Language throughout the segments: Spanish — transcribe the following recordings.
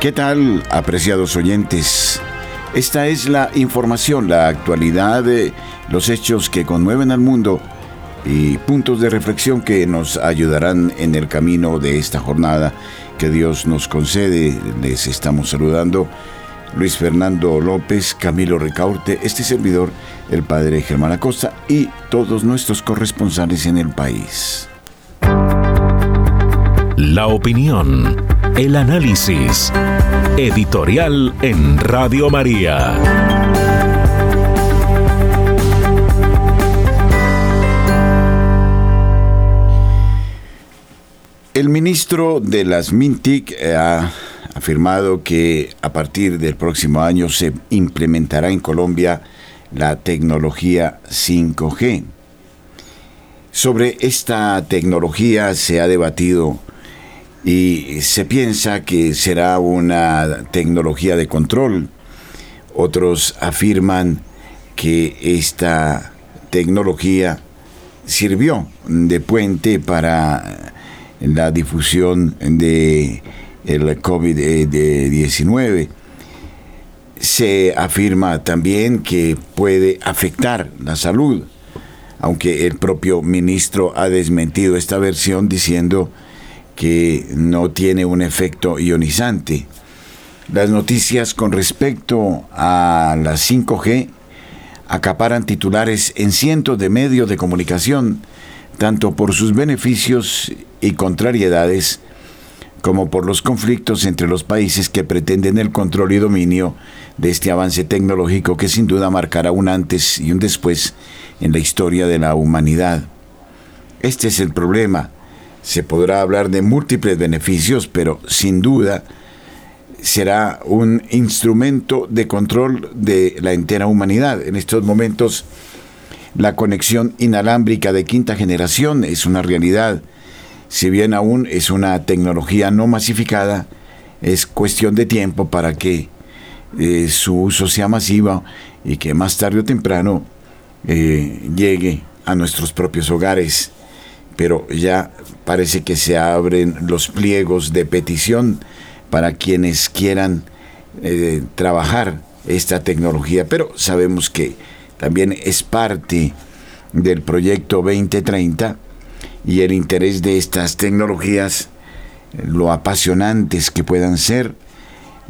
¿Qué tal, apreciados oyentes? Esta es la información, la actualidad, de los hechos que conmueven al mundo y puntos de reflexión que nos ayudarán en el camino de esta jornada que Dios nos concede. Les estamos saludando Luis Fernando López, Camilo Ricaurte, este servidor, el padre Germán Acosta y todos nuestros corresponsales en el país. La opinión el análisis. Editorial en Radio María. El ministro de las MINTIC ha afirmado que a partir del próximo año se implementará en Colombia la tecnología 5G. Sobre esta tecnología se ha debatido y se piensa que será una tecnología de control. Otros afirman que esta tecnología sirvió de puente para la difusión de el COVID-19. Se afirma también que puede afectar la salud, aunque el propio ministro ha desmentido esta versión diciendo que no tiene un efecto ionizante. Las noticias con respecto a la 5G acaparan titulares en cientos de medios de comunicación, tanto por sus beneficios y contrariedades, como por los conflictos entre los países que pretenden el control y dominio de este avance tecnológico que sin duda marcará un antes y un después en la historia de la humanidad. Este es el problema se podrá hablar de múltiples beneficios, pero sin duda será un instrumento de control de la entera humanidad. En estos momentos, la conexión inalámbrica de quinta generación es una realidad. Si bien aún es una tecnología no masificada, es cuestión de tiempo para que eh, su uso sea masivo y que más tarde o temprano eh, llegue a nuestros propios hogares pero ya parece que se abren los pliegos de petición para quienes quieran eh, trabajar esta tecnología, pero sabemos que también es parte del proyecto 2030 y el interés de estas tecnologías, lo apasionantes que puedan ser,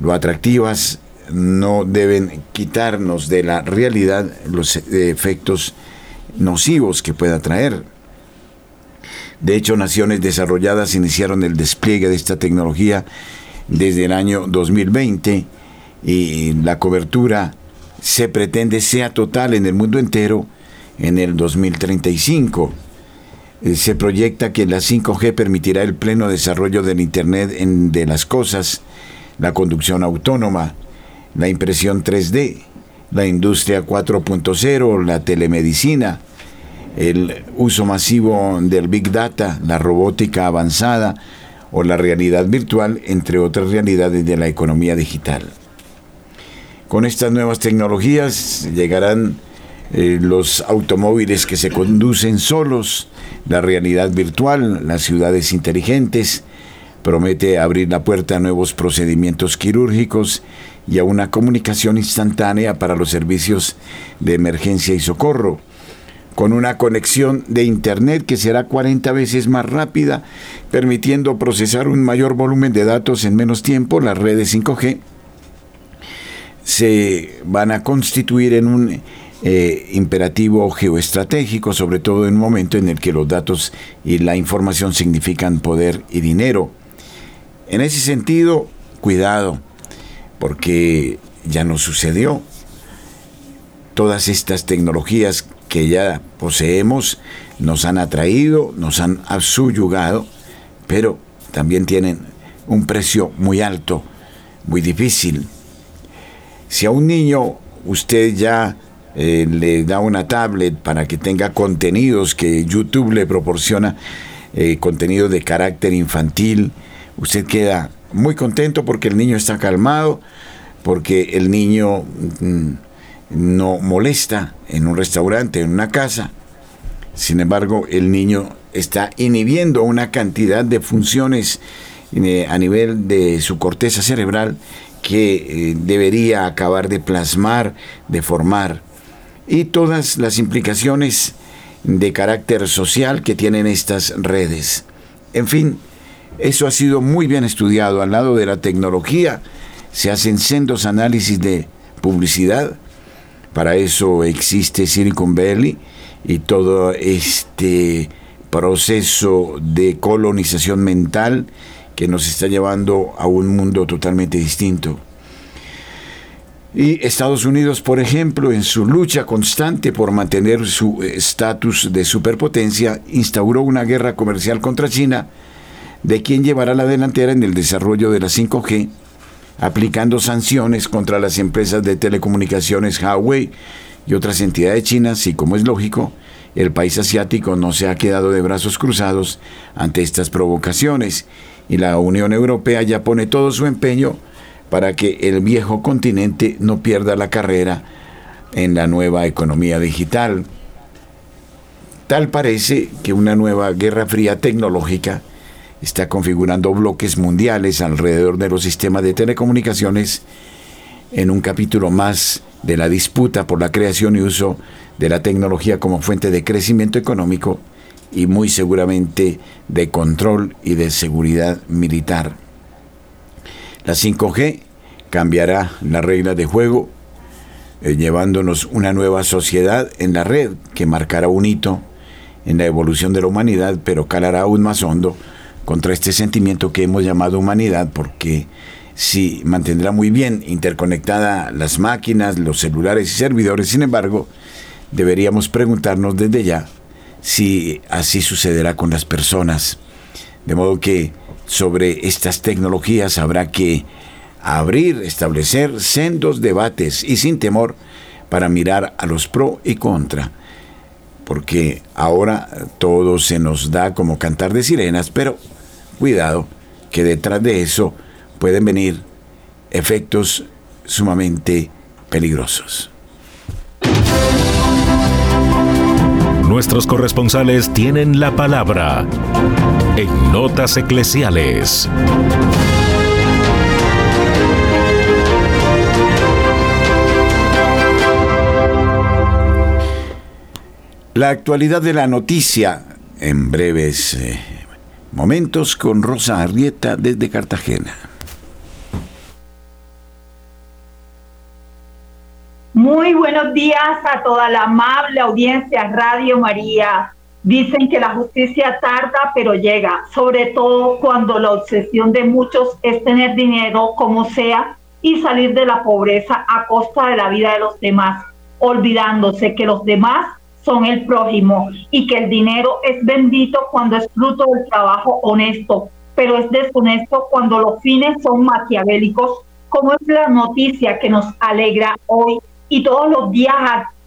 lo atractivas, no deben quitarnos de la realidad los efectos nocivos que pueda traer de hecho, naciones desarrolladas iniciaron el despliegue de esta tecnología desde el año 2020 y la cobertura se pretende sea total en el mundo entero en el 2035. Eh, se proyecta que la 5G permitirá el pleno desarrollo del Internet de las cosas, la conducción autónoma, la impresión 3D, la industria 4.0, la telemedicina, el uso masivo del Big Data, la robótica avanzada o la realidad virtual, entre otras realidades de la economía digital. Con estas nuevas tecnologías llegarán eh, los automóviles que se conducen solos, la realidad virtual, las ciudades inteligentes, promete abrir la puerta a nuevos procedimientos quirúrgicos y a una comunicación instantánea para los servicios de emergencia y socorro con una conexión de Internet que será 40 veces más rápida, permitiendo procesar un mayor volumen de datos en menos tiempo, las redes 5G se van a constituir en un eh, imperativo geoestratégico, sobre todo en un momento en el que los datos y la información significan poder y dinero. En ese sentido, cuidado, porque ya no sucedió. Todas estas tecnologías que ya poseemos nos han atraído, nos han subyugado, pero también tienen un precio muy alto, muy difícil. Si a un niño usted ya eh, le da una tablet para que tenga contenidos que YouTube le proporciona, eh, contenido de carácter infantil, usted queda muy contento porque el niño está calmado, porque el niño mm, no molesta en un restaurante, en una casa. Sin embargo, el niño está inhibiendo una cantidad de funciones eh, a nivel de su corteza cerebral que debería acabar de plasmar, de formar y todas las implicaciones de carácter social que tienen estas redes. En fin, eso ha sido muy bien estudiado. Al lado de la tecnología se hacen sendos análisis de publicidad. Para eso existe Silicon Valley y todo este proceso de colonización mental que nos está llevando a un mundo totalmente distinto. Y Estados Unidos, por ejemplo, en su lucha constante por mantener su estatus de superpotencia, instauró una guerra comercial contra China, de quien llevará la delantera en el desarrollo de la 5G, aplicando sanciones contra las empresas de telecomunicaciones Huawei y otras entidades chinas, y como es lógico, el país asiático no se ha quedado de brazos cruzados ante estas provocaciones, y la Unión Europea ya pone todo su empeño para que el viejo continente no pierda la carrera en la nueva economía digital. Tal parece que una nueva guerra fría tecnológica está configurando bloques mundiales alrededor de los sistemas de telecomunicaciones en un capítulo más de la disputa por la creación y uso de la tecnología como fuente de crecimiento económico y muy seguramente de control y de seguridad militar. La 5G cambiará la regla de juego, eh, llevándonos una nueva sociedad en la red que marcará un hito en la evolución de la humanidad, pero calará aún más hondo contra este sentimiento que hemos llamado humanidad, porque si mantendrá muy bien interconectada las máquinas, los celulares y servidores, sin embargo, deberíamos preguntarnos desde ya si así sucederá con las personas. De modo que sobre estas tecnologías habrá que abrir, establecer sendos debates y sin temor para mirar a los pro y contra. Porque ahora todo se nos da como cantar de sirenas, pero cuidado que detrás de eso pueden venir efectos sumamente peligrosos. Nuestros corresponsales tienen la palabra en Notas Eclesiales. La actualidad de la noticia en breves eh, momentos con Rosa Arrieta desde Cartagena. Muy buenos días a toda la amable audiencia Radio María. Dicen que la justicia tarda, pero llega, sobre todo cuando la obsesión de muchos es tener dinero como sea y salir de la pobreza a costa de la vida de los demás, olvidándose que los demás son el prójimo y que el dinero es bendito cuando es fruto del trabajo honesto, pero es deshonesto cuando los fines son maquiavélicos, como es la noticia que nos alegra hoy y todos los días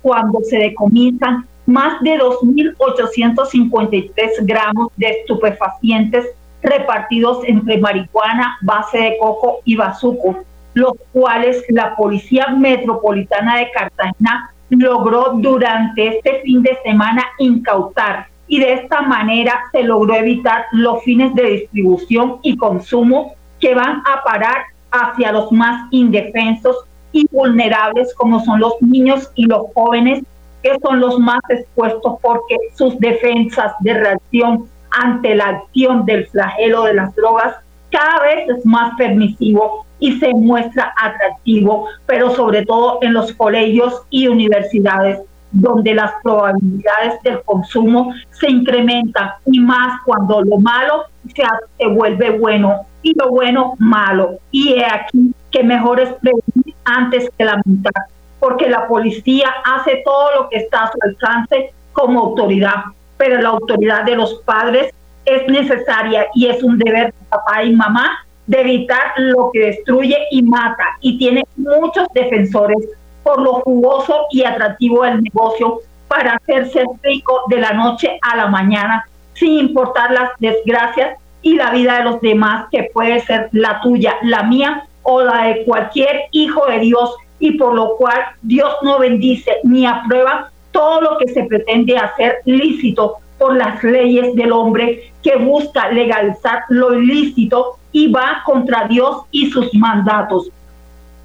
cuando se decomisan más de 2.853 gramos de estupefacientes repartidos entre marihuana, base de coco y bazuco, los cuales la Policía Metropolitana de Cartagena logró durante este fin de semana incautar y de esta manera se logró evitar los fines de distribución y consumo que van a parar hacia los más indefensos y vulnerables como son los niños y los jóvenes que son los más expuestos porque sus defensas de reacción ante la acción del flagelo de las drogas cada vez es más permisivo y se muestra atractivo, pero sobre todo en los colegios y universidades, donde las probabilidades del consumo se incrementan y más cuando lo malo se, se vuelve bueno y lo bueno malo. Y he aquí que mejor es prevenir antes que lamentar, porque la policía hace todo lo que está a su alcance como autoridad, pero la autoridad de los padres es necesaria y es un deber de papá y mamá de evitar lo que destruye y mata. Y tiene muchos defensores por lo jugoso y atractivo del negocio para hacerse rico de la noche a la mañana sin importar las desgracias y la vida de los demás que puede ser la tuya, la mía o la de cualquier hijo de Dios. Y por lo cual Dios no bendice ni aprueba todo lo que se pretende hacer lícito por las leyes del hombre que busca legalizar lo ilícito y va contra Dios y sus mandatos.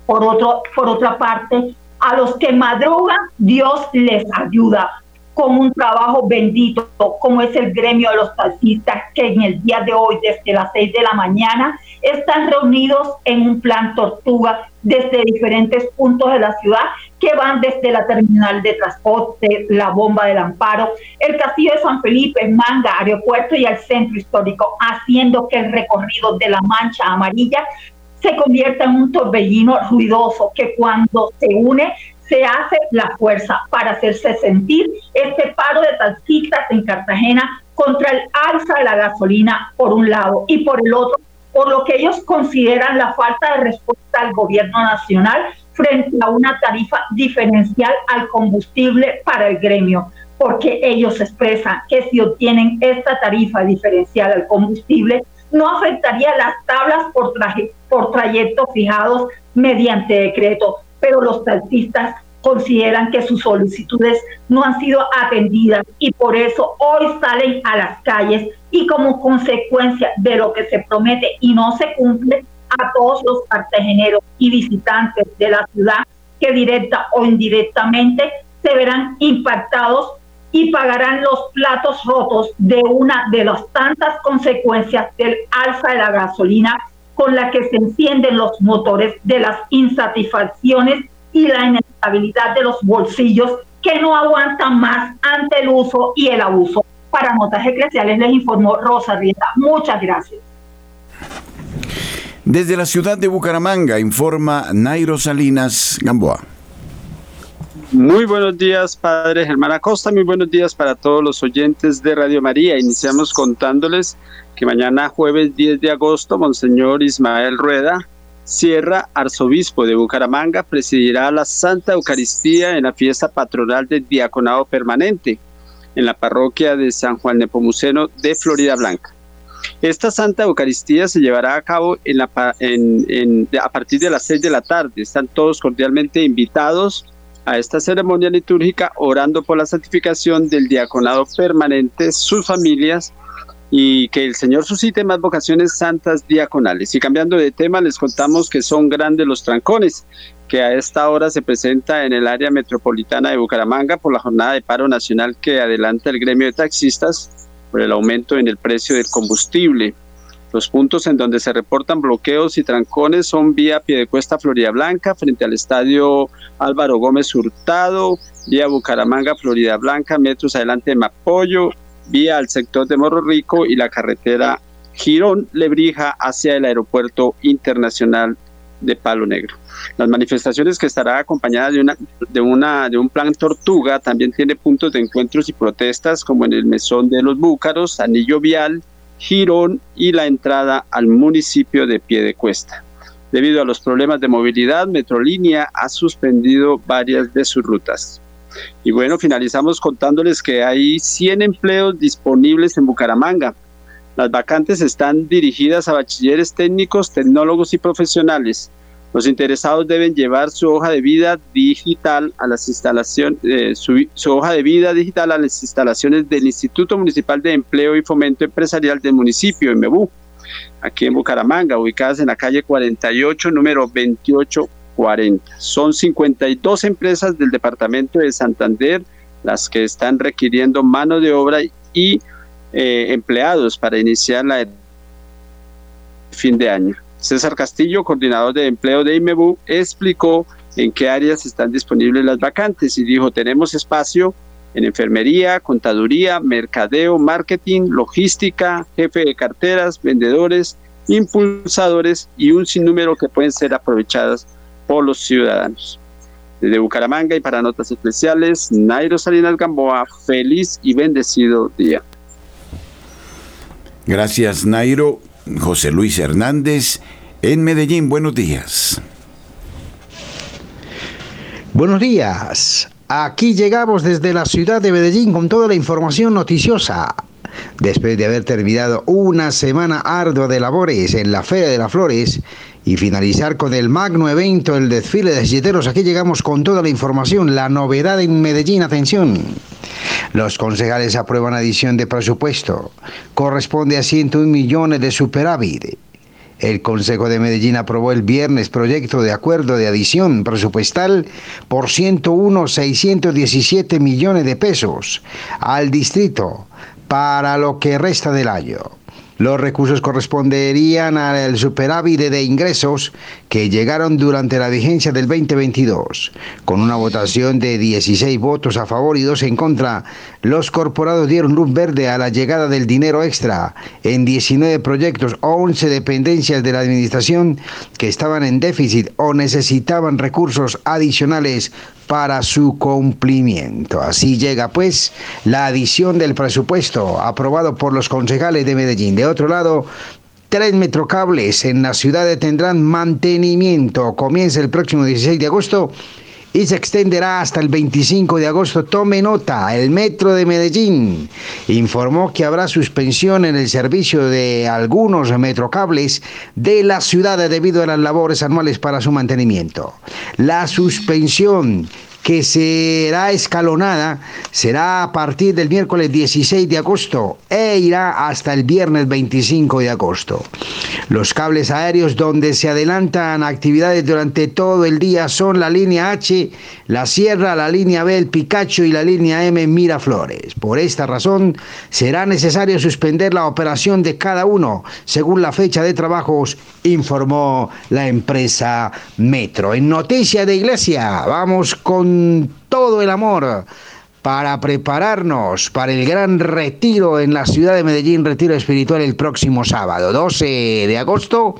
Por, otro, por otra parte, a los que madrugan, Dios les ayuda con un trabajo bendito, como es el gremio de los taxistas, que en el día de hoy, desde las seis de la mañana, están reunidos en un plan tortuga desde diferentes puntos de la ciudad que van desde la terminal de transporte, la bomba del amparo, el castillo de San Felipe, Manga, aeropuerto y al centro histórico, haciendo que el recorrido de la mancha amarilla se convierta en un torbellino ruidoso que cuando se une se hace la fuerza para hacerse sentir este paro de taxistas en Cartagena contra el alza de la gasolina por un lado y por el otro, por lo que ellos consideran la falta de respuesta al gobierno nacional frente a una tarifa diferencial al combustible para el gremio, porque ellos expresan que si obtienen esta tarifa diferencial al combustible, no afectaría las tablas por, traje, por trayectos fijados mediante decreto, pero los taxistas consideran que sus solicitudes no han sido atendidas y por eso hoy salen a las calles y como consecuencia de lo que se promete y no se cumple a todos los cartageneros y visitantes de la ciudad que directa o indirectamente se verán impactados y pagarán los platos rotos de una de las tantas consecuencias del alza de la gasolina con la que se encienden los motores de las insatisfacciones y la inestabilidad de los bolsillos que no aguantan más ante el uso y el abuso. Para Notas Eclesiales les informó Rosa Rieta. Muchas gracias. Desde la ciudad de Bucaramanga informa Nairo Salinas Gamboa. Muy buenos días, Padre Germán Acosta. Muy buenos días para todos los oyentes de Radio María. Iniciamos contándoles que mañana, jueves 10 de agosto, Monseñor Ismael Rueda, Sierra, arzobispo de Bucaramanga, presidirá la Santa Eucaristía en la fiesta patronal del Diaconado Permanente en la parroquia de San Juan de Pomuceno de Florida Blanca. Esta Santa Eucaristía se llevará a cabo a partir de las 6 de la tarde. Están todos cordialmente invitados a esta ceremonia litúrgica orando por la santificación del diaconado permanente, sus familias y que el Señor suscite más vocaciones santas diaconales. Y cambiando de tema, les contamos que son grandes los trancones que a esta hora se presenta en el área metropolitana de Bucaramanga por la jornada de paro nacional que adelanta el gremio de taxistas por el aumento en el precio del combustible. Los puntos en donde se reportan bloqueos y trancones son vía Piedecuesta Florida Blanca, frente al estadio Álvaro Gómez Hurtado, vía Bucaramanga Florida Blanca, metros adelante de Mapoyo, vía al sector de Morro Rico y la carretera Girón Lebrija hacia el aeropuerto internacional de Palo Negro. Las manifestaciones que estará acompañada de una, de una de un plan Tortuga también tiene puntos de encuentros y protestas como en el mesón de los Búcaros, Anillo Vial, Girón y la entrada al municipio de Piedecuesta. Debido a los problemas de movilidad, Metrolínea ha suspendido varias de sus rutas. Y bueno, finalizamos contándoles que hay 100 empleos disponibles en Bucaramanga. Las vacantes están dirigidas a bachilleres técnicos, tecnólogos y profesionales. Los interesados deben llevar su hoja de vida digital a las instalaciones, eh, su, hoja de vida digital a las instalaciones del Instituto Municipal de Empleo y Fomento Empresarial del municipio, MEBU, aquí en Bucaramanga, ubicadas en la calle 48, número 2840. Son 52 empresas del departamento de Santander las que están requiriendo mano de obra y eh, empleados para iniciar la fin de año. César Castillo, coordinador de empleo de IMEBU, explicó en qué áreas están disponibles las vacantes y dijo, tenemos espacio en enfermería, contaduría, mercadeo, marketing, logística, jefe de carteras, vendedores, impulsadores y un sinnúmero que pueden ser aprovechadas por los ciudadanos. Desde Bucaramanga y para notas especiales, Nairo Salinas Gamboa, feliz y bendecido día. Gracias, Nairo. José Luis Hernández en Medellín. Buenos días. Buenos días. Aquí llegamos desde la ciudad de Medellín con toda la información noticiosa. Después de haber terminado una semana ardua de labores en la Feria de las Flores y finalizar con el magno evento, el desfile de silleteros, aquí llegamos con toda la información, la novedad en Medellín, atención. Los concejales aprueban adición de presupuesto. Corresponde a 101 millones de superávit. El Consejo de Medellín aprobó el viernes proyecto de acuerdo de adición presupuestal por 101.617 millones de pesos al distrito para lo que resta del año. Los recursos corresponderían al superávit de ingresos que llegaron durante la vigencia del 2022. Con una votación de 16 votos a favor y 2 en contra, los corporados dieron luz verde a la llegada del dinero extra en 19 proyectos o 11 dependencias de la administración que estaban en déficit o necesitaban recursos adicionales para su cumplimiento. Así llega pues la adición del presupuesto aprobado por los concejales de Medellín. De otro lado, Tres metrocables en la ciudad tendrán mantenimiento. Comienza el próximo 16 de agosto y se extenderá hasta el 25 de agosto. Tome nota, el Metro de Medellín informó que habrá suspensión en el servicio de algunos metrocables de la ciudad debido a las labores anuales para su mantenimiento. La suspensión que será escalonada, será a partir del miércoles 16 de agosto e irá hasta el viernes 25 de agosto. Los cables aéreos donde se adelantan actividades durante todo el día son la línea H, la Sierra, la línea B, el Picacho y la línea M Miraflores. Por esta razón, será necesario suspender la operación de cada uno según la fecha de trabajos, informó la empresa Metro. En noticia de Iglesia, vamos con todo el amor para prepararnos para el gran retiro en la ciudad de Medellín, retiro espiritual el próximo sábado, 12 de agosto.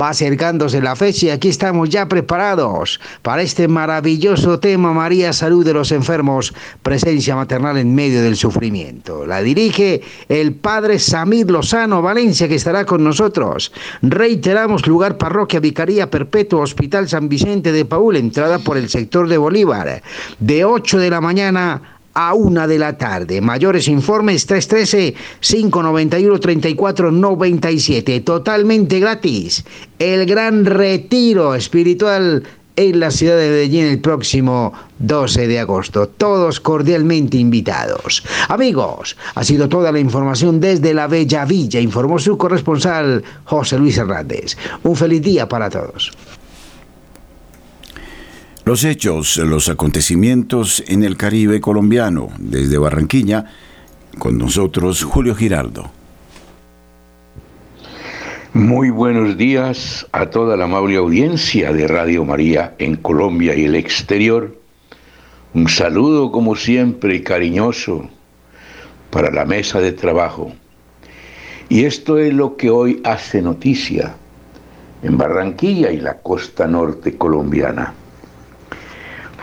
Va acercándose la fecha y aquí estamos ya preparados para este maravilloso tema María Salud de los Enfermos, presencia maternal en medio del sufrimiento. La dirige el padre Samir Lozano Valencia que estará con nosotros. Reiteramos lugar parroquia Vicaría Perpetua Hospital San Vicente de Paul, entrada por el sector de Bolívar, de 8 de la mañana a una de la tarde. Mayores informes 313-591-3497. Totalmente gratis. El gran retiro espiritual en la ciudad de Medellín el próximo 12 de agosto. Todos cordialmente invitados. Amigos, ha sido toda la información desde la Bella Villa, informó su corresponsal José Luis Hernández. Un feliz día para todos. Los hechos, los acontecimientos en el Caribe colombiano, desde Barranquilla, con nosotros Julio Giraldo. Muy buenos días a toda la amable audiencia de Radio María en Colombia y el exterior. Un saludo como siempre cariñoso para la mesa de trabajo. Y esto es lo que hoy hace noticia en Barranquilla y la costa norte colombiana.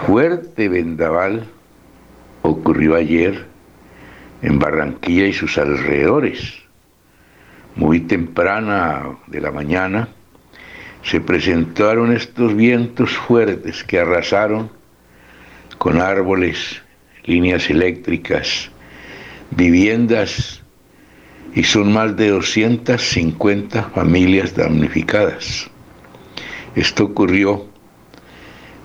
Fuerte vendaval ocurrió ayer en Barranquilla y sus alrededores. Muy temprana de la mañana se presentaron estos vientos fuertes que arrasaron con árboles, líneas eléctricas, viviendas y son más de 250 familias damnificadas. Esto ocurrió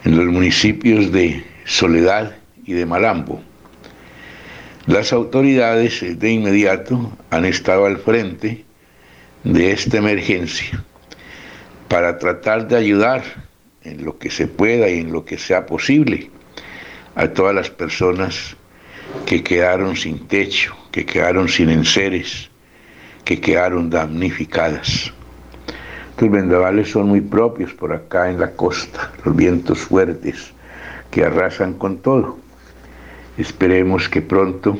en los municipios de Soledad y de Malambo. Las autoridades de inmediato han estado al frente de esta emergencia para tratar de ayudar en lo que se pueda y en lo que sea posible a todas las personas que quedaron sin techo, que quedaron sin enseres, que quedaron damnificadas. Estos vendavales son muy propios por acá en la costa, los vientos fuertes que arrasan con todo. Esperemos que pronto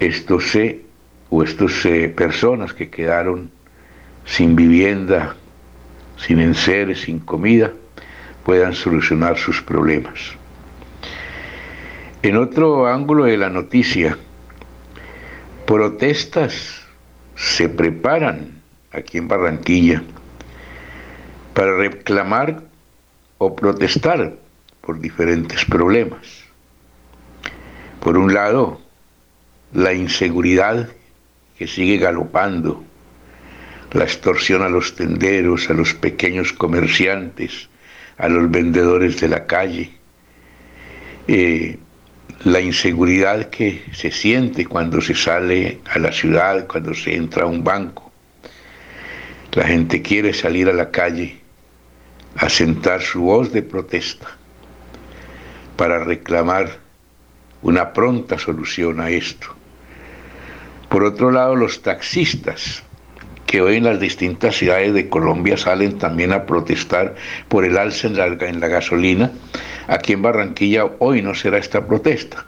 estos se o estos personas que quedaron sin vivienda, sin enseres, sin comida, puedan solucionar sus problemas. En otro ángulo de la noticia, protestas se preparan aquí en Barranquilla para reclamar o protestar por diferentes problemas. Por un lado, la inseguridad que sigue galopando, la extorsión a los tenderos, a los pequeños comerciantes, a los vendedores de la calle, eh, la inseguridad que se siente cuando se sale a la ciudad, cuando se entra a un banco. La gente quiere salir a la calle a sentar su voz de protesta para reclamar una pronta solución a esto. Por otro lado, los taxistas, que hoy en las distintas ciudades de Colombia salen también a protestar por el alza en la, en la gasolina, aquí en Barranquilla hoy no será esta protesta,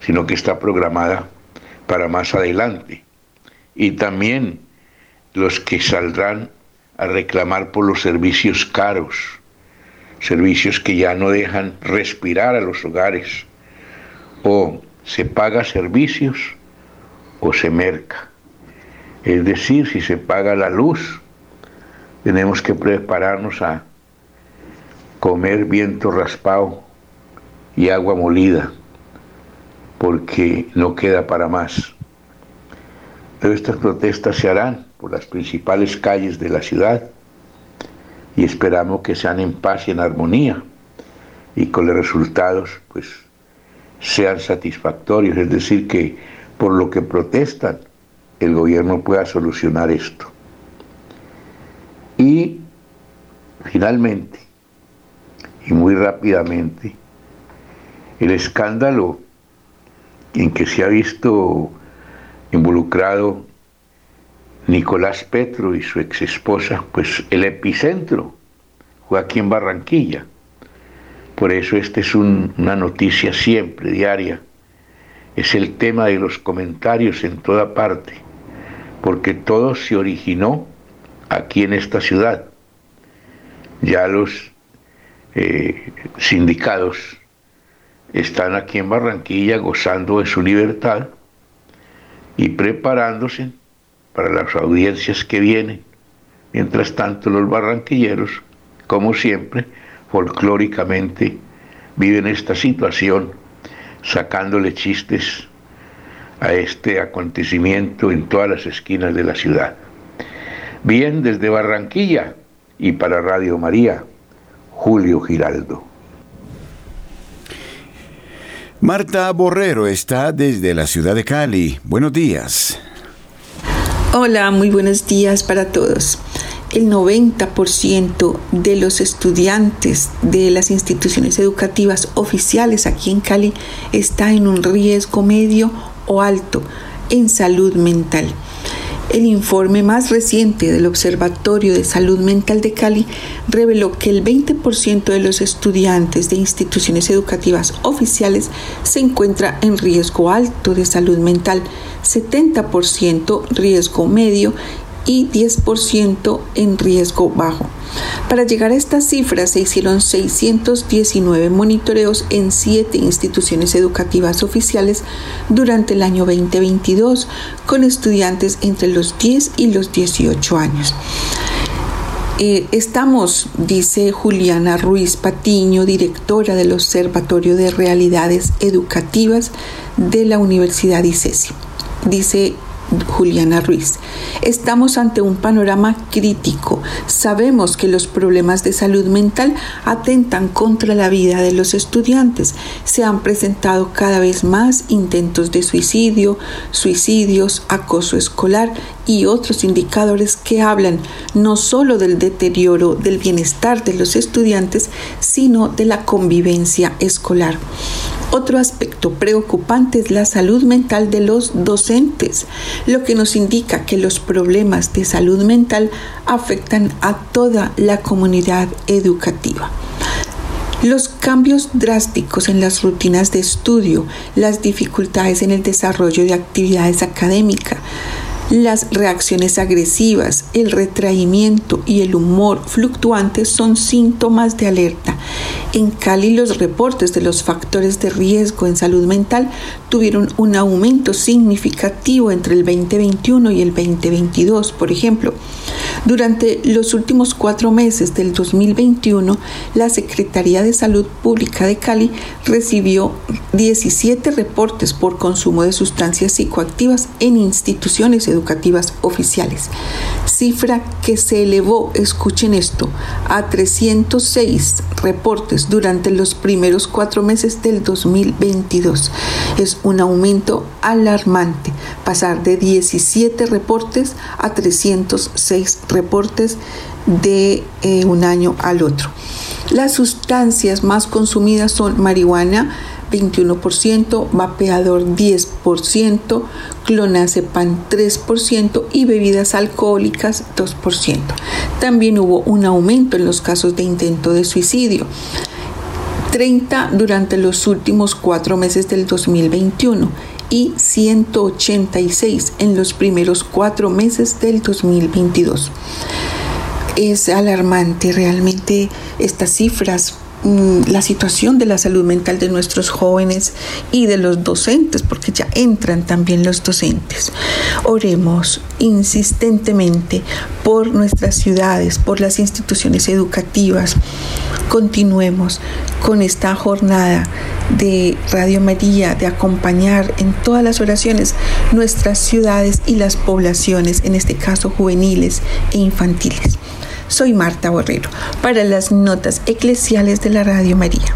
sino que está programada para más adelante. Y también los que saldrán a reclamar por los servicios caros, servicios que ya no dejan respirar a los hogares, o se paga servicios o se merca. Es decir, si se paga la luz, tenemos que prepararnos a comer viento raspado y agua molida, porque no queda para más. Pero estas protestas se harán por las principales calles de la ciudad y esperamos que sean en paz y en armonía y con los resultados pues sean satisfactorios, es decir, que por lo que protestan el gobierno pueda solucionar esto. Y finalmente, y muy rápidamente, el escándalo en que se ha visto involucrado Nicolás Petro y su ex esposa, pues el epicentro fue aquí en Barranquilla. Por eso esta es una noticia siempre, diaria. Es el tema de los comentarios en toda parte, porque todo se originó aquí en esta ciudad. Ya los eh, sindicados están aquí en Barranquilla gozando de su libertad y preparándose para las audiencias que vienen. Mientras tanto, los barranquilleros, como siempre, folclóricamente viven esta situación, sacándole chistes a este acontecimiento en todas las esquinas de la ciudad. Bien, desde Barranquilla y para Radio María, Julio Giraldo. Marta Borrero está desde la ciudad de Cali. Buenos días. Hola, muy buenos días para todos. El 90% de los estudiantes de las instituciones educativas oficiales aquí en Cali está en un riesgo medio o alto en salud mental. El informe más reciente del Observatorio de Salud Mental de Cali reveló que el 20% de los estudiantes de instituciones educativas oficiales se encuentra en riesgo alto de salud mental, 70% riesgo medio y 10% en riesgo bajo. Para llegar a estas cifras se hicieron 619 monitoreos en siete instituciones educativas oficiales durante el año 2022 con estudiantes entre los 10 y los 18 años. Eh, estamos, dice Juliana Ruiz Patiño, directora del Observatorio de Realidades Educativas de la Universidad ICESI. Dice Juliana Ruiz. Estamos ante un panorama crítico. Sabemos que los problemas de salud mental atentan contra la vida de los estudiantes. Se han presentado cada vez más intentos de suicidio, suicidios, acoso escolar y otros indicadores que hablan no solo del deterioro del bienestar de los estudiantes, sino de la convivencia escolar. Otro aspecto preocupante es la salud mental de los docentes, lo que nos indica que los problemas de salud mental afectan a toda la comunidad educativa. Los cambios drásticos en las rutinas de estudio, las dificultades en el desarrollo de actividades académicas, las reacciones agresivas, el retraimiento y el humor fluctuante son síntomas de alerta En Cali los reportes de los factores de riesgo en salud mental tuvieron un aumento significativo entre el 2021 y el 2022. Por ejemplo, durante los últimos cuatro meses del 2021, la Secretaría de Salud Pública de Cali recibió 17 reportes por consumo de sustancias psicoactivas en instituciones educativas oficiales, cifra que se elevó, escuchen esto, a 306 reportes durante los primeros cuatro meses del 2022. Es un aumento alarmante, pasar de 17 reportes a 306 reportes de eh, un año al otro. Las sustancias más consumidas son marihuana, 21%, vapeador 10%, clonazepam 3% y bebidas alcohólicas 2%. También hubo un aumento en los casos de intento de suicidio. 30 durante los últimos cuatro meses del 2021 y 186 en los primeros cuatro meses del 2022. Es alarmante realmente estas cifras la situación de la salud mental de nuestros jóvenes y de los docentes, porque ya entran también los docentes. Oremos insistentemente por nuestras ciudades, por las instituciones educativas. Continuemos con esta jornada de Radio María, de acompañar en todas las oraciones nuestras ciudades y las poblaciones, en este caso juveniles e infantiles. Soy Marta Borrero para las notas eclesiales de la Radio María.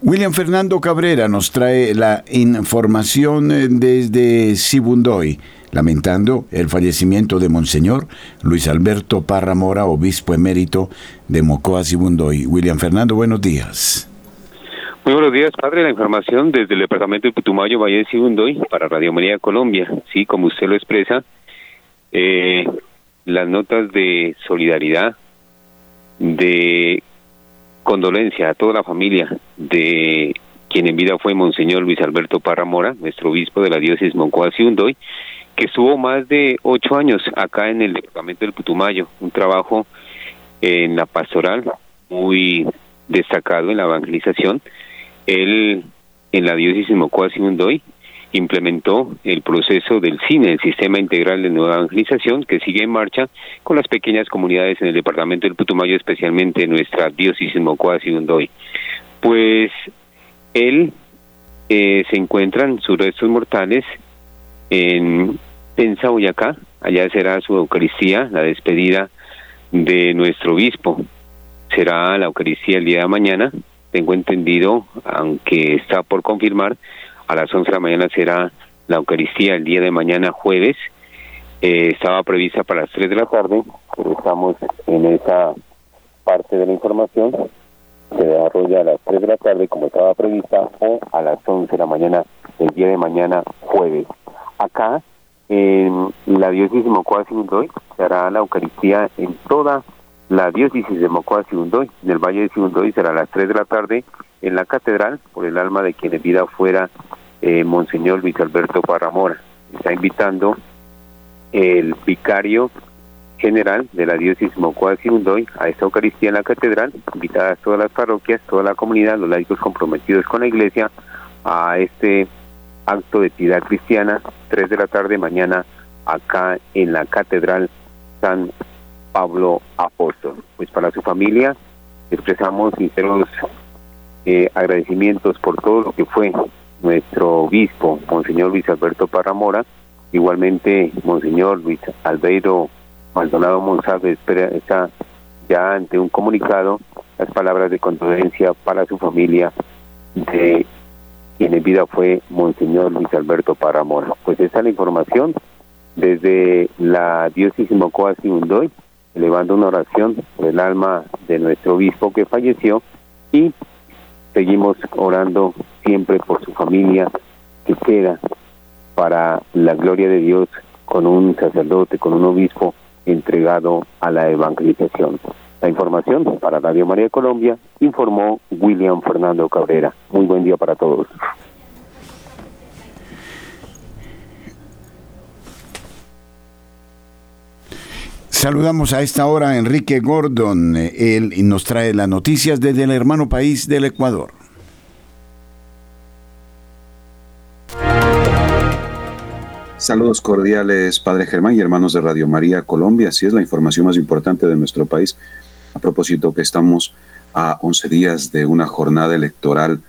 William Fernando Cabrera nos trae la información eh, desde Sibundoy, lamentando el fallecimiento de Monseñor Luis Alberto Parra Mora, obispo emérito de Mocoa Sibundoy. William Fernando, buenos días. Muy buenos días, padre. La información desde el departamento de Putumayo, Valle de Sibundoy, para Radio María Colombia. Sí, como usted lo expresa, eh, las notas de solidaridad, de condolencia a toda la familia de quien en vida fue Monseñor Luis Alberto Parra Mora, nuestro obispo de la diócesis Moncoa Ciundoy, que estuvo más de ocho años acá en el departamento del Putumayo, un trabajo en la pastoral muy destacado en la evangelización. Él en la diócesis Moncoa Ciundoy implementó el proceso del CINE, el Sistema Integral de Nueva Evangelización, que sigue en marcha con las pequeñas comunidades en el departamento del Putumayo, especialmente en nuestra diócesis Mocoa y Pues él eh, se encuentran sus restos mortales en Pensa, Boyacá, allá será su Eucaristía, la despedida de nuestro obispo. Será la Eucaristía el día de mañana, tengo entendido, aunque está por confirmar, a las 11 de la mañana será la Eucaristía el día de mañana jueves. Eh, estaba prevista para las 3 de la tarde, pero estamos en esa parte de la información. Se desarrolla a las 3 de la tarde como estaba prevista o a las 11 de la mañana el día de mañana jueves. Acá en la diócesis de Mocoa Sibundoy se hará la Eucaristía en toda la diócesis de Mocoa Sibundoy. En el Valle de Sibundoy será a las 3 de la tarde en la catedral por el alma de quien en vida fuera eh, Monseñor Luis Alberto Parramora. Está invitando el vicario general de la diócesis Mocoa de a esta Eucaristía en la catedral, invitadas todas las parroquias, toda la comunidad, los laicos comprometidos con la iglesia a este acto de piedad cristiana, 3 de la tarde mañana acá en la catedral San Pablo Apóstol. Pues para su familia expresamos sinceros eh, agradecimientos por todo lo que fue nuestro obispo, Monseñor Luis Alberto Parramora, igualmente Monseñor Luis Albeiro Maldonado Monsalve está ya ante un comunicado las palabras de condolencia para su familia de quien en vida fue Monseñor Luis Alberto Parramora. Pues esta es la información desde la diócesis Mocoa Undoy, elevando una oración por el alma de nuestro obispo que falleció y seguimos orando siempre por su familia que queda para la gloria de Dios con un sacerdote, con un obispo entregado a la evangelización. La información para Radio María Colombia informó William Fernando Cabrera. Muy buen día para todos. Saludamos a esta hora a Enrique Gordon. Él nos trae las noticias desde el hermano país del Ecuador. Saludos cordiales, Padre Germán y hermanos de Radio María Colombia. Así es la información más importante de nuestro país. A propósito que estamos a 11 días de una jornada electoral.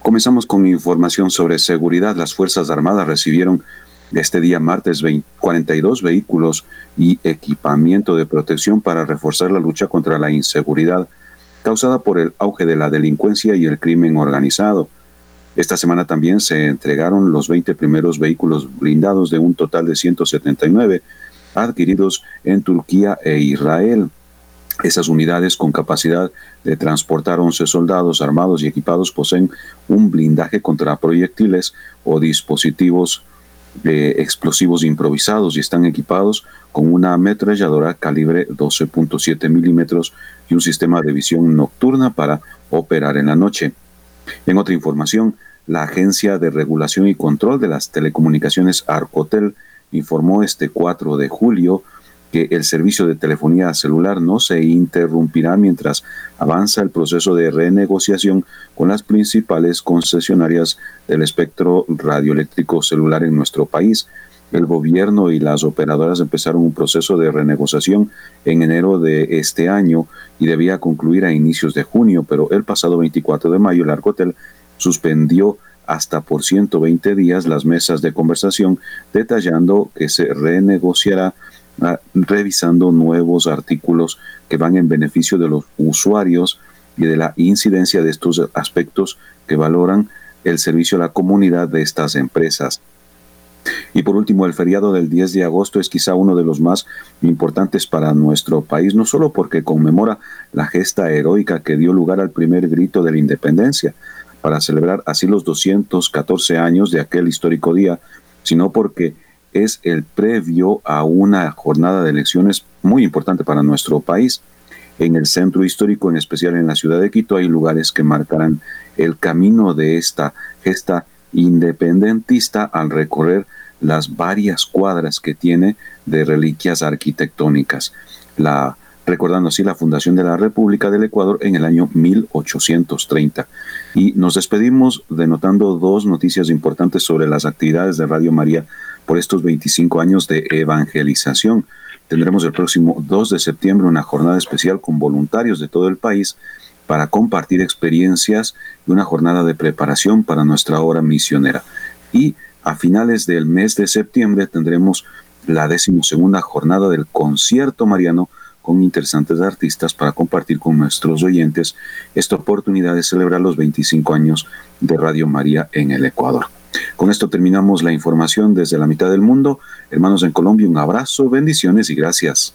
Comenzamos con información sobre seguridad. Las Fuerzas Armadas recibieron este día martes 42 vehículos y equipamiento de protección para reforzar la lucha contra la inseguridad causada por el auge de la delincuencia y el crimen organizado. Esta semana también se entregaron los 20 primeros vehículos blindados de un total de 179 adquiridos en Turquía e Israel. Esas unidades con capacidad de transportar 11 soldados armados y equipados poseen un blindaje contra proyectiles o dispositivos explosivos improvisados y están equipados con una ametralladora calibre 12.7 milímetros y un sistema de visión nocturna para operar en la noche. En otra información, la Agencia de Regulación y Control de las Telecomunicaciones Arcotel informó este 4 de julio que el servicio de telefonía celular no se interrumpirá mientras avanza el proceso de renegociación con las principales concesionarias del espectro radioeléctrico celular en nuestro país. El gobierno y las operadoras empezaron un proceso de renegociación en enero de este año y debía concluir a inicios de junio, pero el pasado 24 de mayo el Arcotel suspendió hasta por 120 días las mesas de conversación, detallando que se renegociará revisando nuevos artículos que van en beneficio de los usuarios y de la incidencia de estos aspectos que valoran el servicio a la comunidad de estas empresas. Y por último, el feriado del 10 de agosto es quizá uno de los más importantes para nuestro país, no solo porque conmemora la gesta heroica que dio lugar al primer grito de la independencia, para celebrar así los 214 años de aquel histórico día, sino porque es el previo a una jornada de elecciones muy importante para nuestro país. En el centro histórico, en especial en la ciudad de Quito, hay lugares que marcarán el camino de esta gesta independentista al recorrer las varias cuadras que tiene de reliquias arquitectónicas. La recordando así la fundación de la República del Ecuador en el año 1830. Y nos despedimos denotando dos noticias importantes sobre las actividades de Radio María por estos 25 años de evangelización. Tendremos el próximo 2 de septiembre una jornada especial con voluntarios de todo el país para compartir experiencias y una jornada de preparación para nuestra obra misionera. Y a finales del mes de septiembre tendremos la decimosegunda jornada del concierto mariano con interesantes artistas para compartir con nuestros oyentes esta oportunidad de celebrar los 25 años de Radio María en el Ecuador. Con esto terminamos la información desde la mitad del mundo. Hermanos en Colombia, un abrazo, bendiciones y gracias.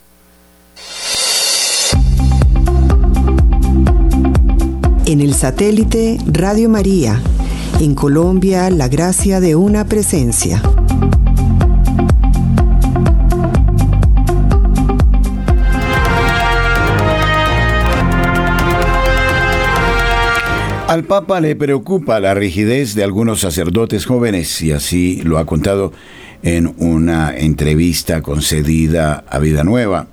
En el satélite Radio María, en Colombia, la gracia de una presencia. Al Papa le preocupa la rigidez de algunos sacerdotes jóvenes y así lo ha contado en una entrevista concedida a Vida Nueva.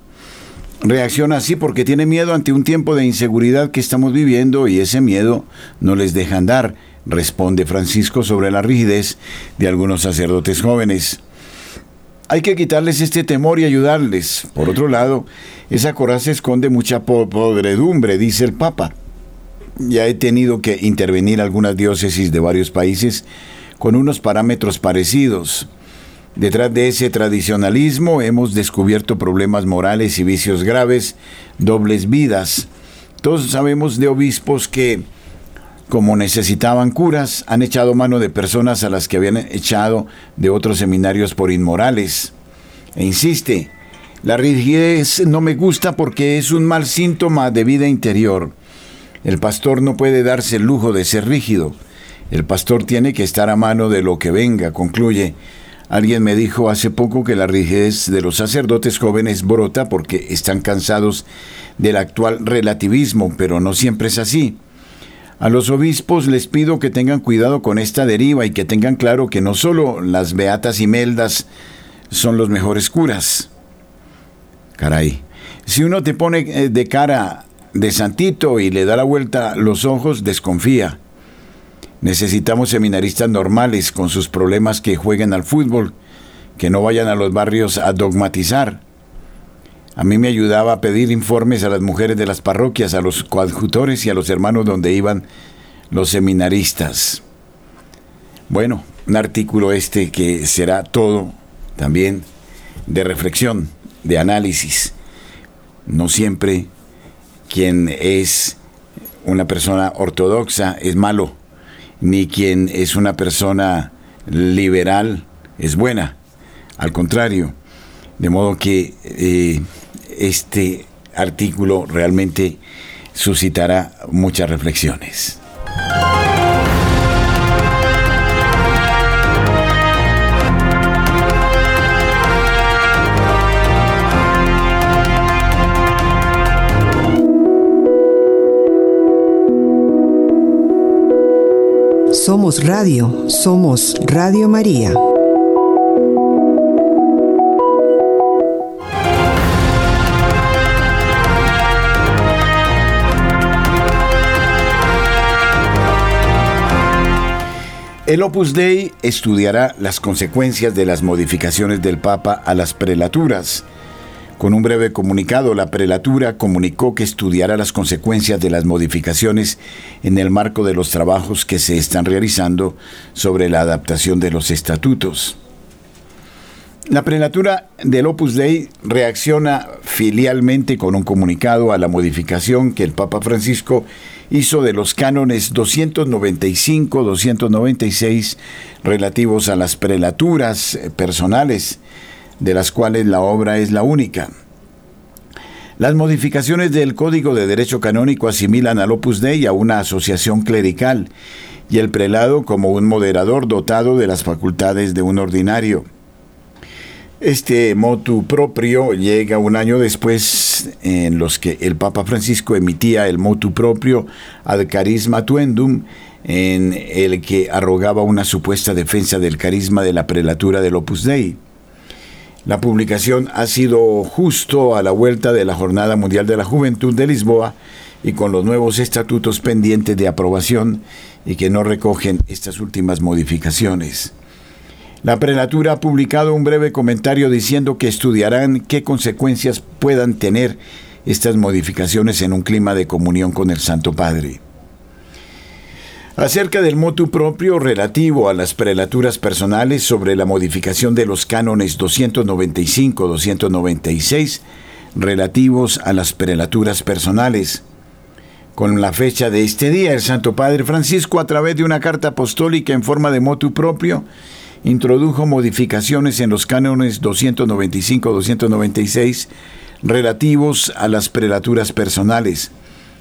Reacciona así porque tiene miedo ante un tiempo de inseguridad que estamos viviendo y ese miedo no les deja andar, responde Francisco sobre la rigidez de algunos sacerdotes jóvenes. Hay que quitarles este temor y ayudarles. Por otro lado, esa coraza esconde mucha podredumbre, dice el Papa ya he tenido que intervenir algunas diócesis de varios países con unos parámetros parecidos. Detrás de ese tradicionalismo hemos descubierto problemas morales y vicios graves, dobles vidas. Todos sabemos de obispos que, como necesitaban curas, han echado mano de personas a las que habían echado de otros seminarios por inmorales. E insiste, la rigidez no me gusta porque es un mal síntoma de vida interior. El pastor no puede darse el lujo de ser rígido. El pastor tiene que estar a mano de lo que venga, concluye. Alguien me dijo hace poco que la rigidez de los sacerdotes jóvenes brota porque están cansados del actual relativismo, pero no siempre es así. A los obispos les pido que tengan cuidado con esta deriva y que tengan claro que no solo las beatas y meldas son los mejores curas. Caray. Si uno te pone eh, de cara de santito y le da la vuelta los ojos, desconfía. Necesitamos seminaristas normales con sus problemas que jueguen al fútbol, que no vayan a los barrios a dogmatizar. A mí me ayudaba a pedir informes a las mujeres de las parroquias, a los coadjutores y a los hermanos donde iban los seminaristas. Bueno, un artículo este que será todo también de reflexión, de análisis. No siempre quien es una persona ortodoxa es malo, ni quien es una persona liberal es buena. Al contrario, de modo que eh, este artículo realmente suscitará muchas reflexiones. Radio, somos Radio María. El Opus Dei estudiará las consecuencias de las modificaciones del Papa a las prelaturas con un breve comunicado, la prelatura comunicó que estudiará las consecuencias de las modificaciones en el marco de los trabajos que se están realizando sobre la adaptación de los estatutos. La prelatura del Opus Dei reacciona filialmente con un comunicado a la modificación que el Papa Francisco hizo de los cánones 295-296 relativos a las prelaturas personales de las cuales la obra es la única. Las modificaciones del Código de Derecho Canónico asimilan al Opus Dei a una asociación clerical y el prelado como un moderador dotado de las facultades de un ordinario. Este motu propio llega un año después en los que el Papa Francisco emitía el motu propio ad carisma tuendum, en el que arrogaba una supuesta defensa del carisma de la prelatura del Opus Dei. La publicación ha sido justo a la vuelta de la Jornada Mundial de la Juventud de Lisboa y con los nuevos estatutos pendientes de aprobación y que no recogen estas últimas modificaciones. La prelatura ha publicado un breve comentario diciendo que estudiarán qué consecuencias puedan tener estas modificaciones en un clima de comunión con el Santo Padre. Acerca del motu propio relativo a las prelaturas personales sobre la modificación de los cánones 295-296 relativos a las prelaturas personales. Con la fecha de este día, el Santo Padre Francisco, a través de una carta apostólica en forma de motu propio, introdujo modificaciones en los cánones 295-296 relativos a las prelaturas personales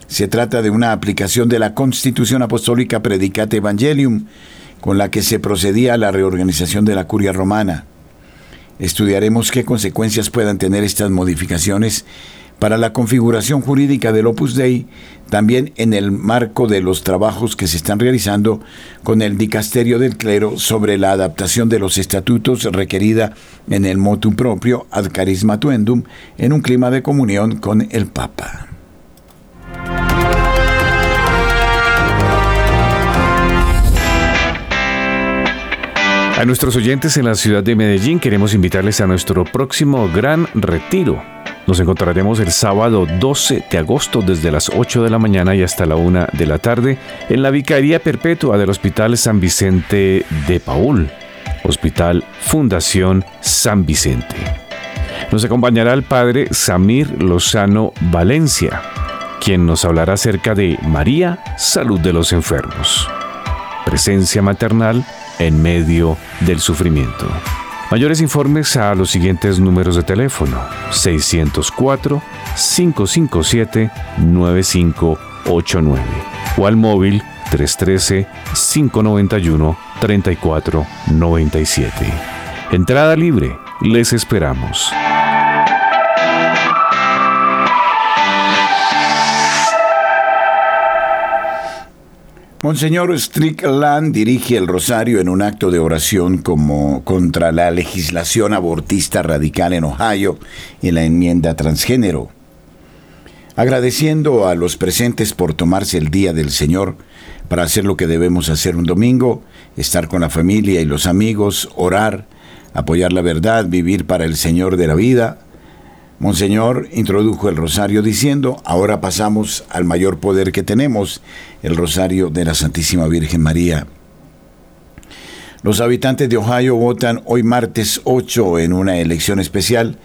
se trata de una aplicación de la Constitución Apostólica Predicate Evangelium, con la que se procedía a la reorganización de la curia romana. Estudiaremos qué consecuencias puedan tener estas modificaciones para la configuración jurídica del Opus Dei, también en el marco de los trabajos que se están realizando con el Dicasterio del Clero sobre la adaptación de los estatutos requerida en el motu propio ad carisma tuendum en un clima de comunión con el Papa. A nuestros oyentes en la ciudad de Medellín queremos invitarles a nuestro próximo gran retiro. Nos encontraremos el sábado 12 de agosto desde las 8 de la mañana y hasta la 1 de la tarde en la Vicaría Perpetua del Hospital San Vicente de Paul, Hospital Fundación San Vicente. Nos acompañará el padre Samir Lozano Valencia, quien nos hablará acerca de María, salud de los enfermos. Presencia maternal en medio del sufrimiento. Mayores informes a los siguientes números de teléfono 604-557-9589 o al móvil 313-591-3497. Entrada libre, les esperamos. Monseñor Strickland dirige el rosario en un acto de oración como contra la legislación abortista radical en Ohio y la enmienda transgénero. Agradeciendo a los presentes por tomarse el día del Señor para hacer lo que debemos hacer un domingo, estar con la familia y los amigos, orar, apoyar la verdad, vivir para el Señor de la vida, Monseñor introdujo el rosario diciendo, ahora pasamos al mayor poder que tenemos, el rosario de la Santísima Virgen María. Los habitantes de Ohio votan hoy martes 8 en una elección especial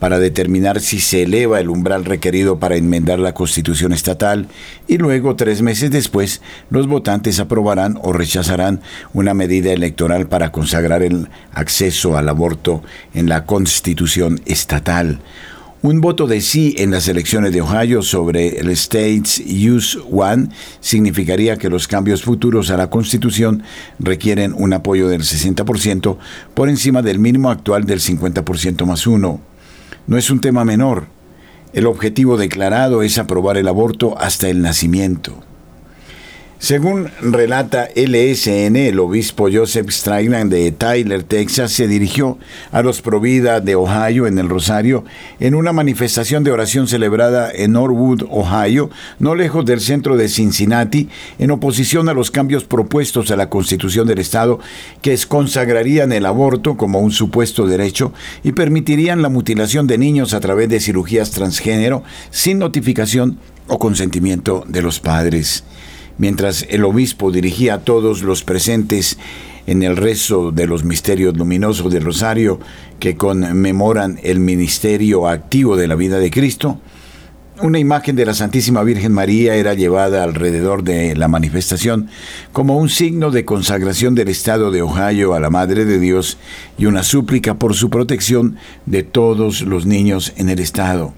para determinar si se eleva el umbral requerido para enmendar la constitución estatal y luego, tres meses después, los votantes aprobarán o rechazarán una medida electoral para consagrar el acceso al aborto en la constitución estatal. Un voto de sí en las elecciones de Ohio sobre el States Use One significaría que los cambios futuros a la Constitución requieren un apoyo del 60% por encima del mínimo actual del 50% más uno. No es un tema menor. El objetivo declarado es aprobar el aborto hasta el nacimiento. Según relata LSN, el obispo Joseph Strickland de Tyler, Texas, se dirigió a los Provida de Ohio en el Rosario en una manifestación de oración celebrada en Norwood, Ohio, no lejos del centro de Cincinnati, en oposición a los cambios propuestos a la Constitución del Estado que consagrarían el aborto como un supuesto derecho y permitirían la mutilación de niños a través de cirugías transgénero sin notificación o consentimiento de los padres mientras el obispo dirigía a todos los presentes en el rezo de los misterios luminosos del rosario que conmemoran el ministerio activo de la vida de Cristo, una imagen de la Santísima Virgen María era llevada alrededor de la manifestación como un signo de consagración del Estado de Ohio a la Madre de Dios y una súplica por su protección de todos los niños en el Estado